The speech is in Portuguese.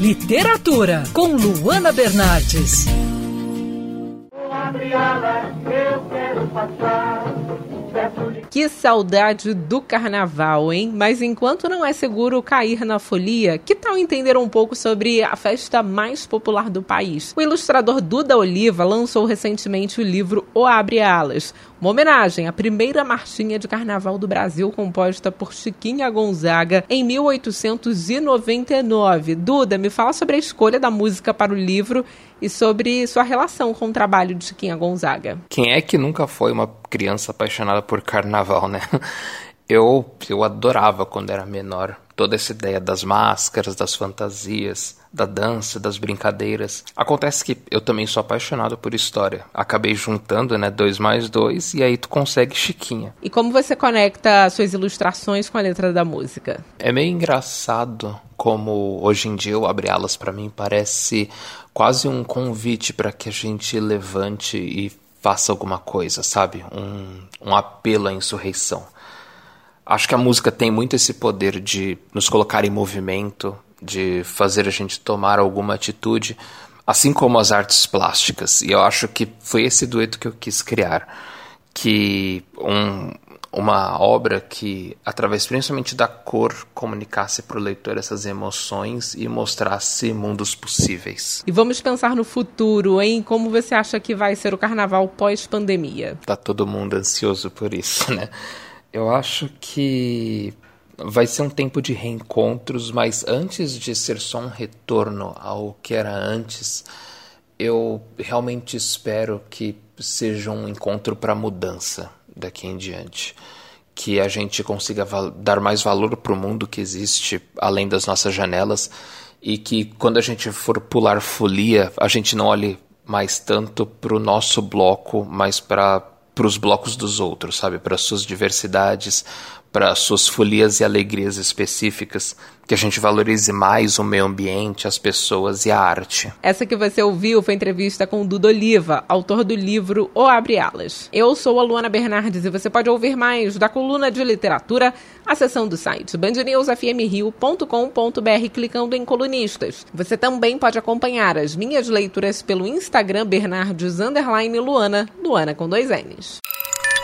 Literatura com Luana Bernardes. eu quero passar. Que saudade do carnaval, hein? Mas enquanto não é seguro cair na folia, que tal entender um pouco sobre a festa mais popular do país? O ilustrador Duda Oliva lançou recentemente o livro O Abre Alas, uma homenagem à primeira marchinha de carnaval do Brasil composta por Chiquinha Gonzaga em 1899. Duda, me fala sobre a escolha da música para o livro e sobre sua relação com o trabalho de Chiquinha Gonzaga. Quem é que nunca foi uma criança apaixonada por carnaval, né? Eu, eu adorava quando era menor toda essa ideia das máscaras, das fantasias, da dança, das brincadeiras. Acontece que eu também sou apaixonado por história. Acabei juntando, né, dois mais dois e aí tu consegue Chiquinha. E como você conecta suas ilustrações com a letra da música? É meio engraçado como hoje em dia o Abre Alas para mim parece quase um convite para que a gente levante e faça alguma coisa, sabe? Um, um apelo à insurreição. Acho que a música tem muito esse poder de nos colocar em movimento, de fazer a gente tomar alguma atitude, assim como as artes plásticas. E eu acho que foi esse dueto que eu quis criar, que um, uma obra que, através principalmente da cor, comunicasse para o leitor essas emoções e mostrasse mundos possíveis. E vamos pensar no futuro, em como você acha que vai ser o carnaval pós-pandemia? Tá todo mundo ansioso por isso, né? Eu acho que vai ser um tempo de reencontros, mas antes de ser só um retorno ao que era antes, eu realmente espero que seja um encontro para mudança daqui em diante. Que a gente consiga dar mais valor para o mundo que existe além das nossas janelas e que quando a gente for pular folia, a gente não olhe mais tanto para o nosso bloco, mas para os blocos dos outros, sabe? Para suas diversidades, para suas folias e alegrias específicas, que a gente valorize mais o meio ambiente, as pessoas e a arte. Essa que você ouviu foi entrevista com o Dudo Oliva, autor do livro O Abre Alas. Eu sou a Luana Bernardes e você pode ouvir mais da coluna de literatura acessando do site bandnewsfmrio.com.br clicando em colunistas. Você também pode acompanhar as minhas leituras pelo Instagram Bernardes Luana, Luana com dois N's.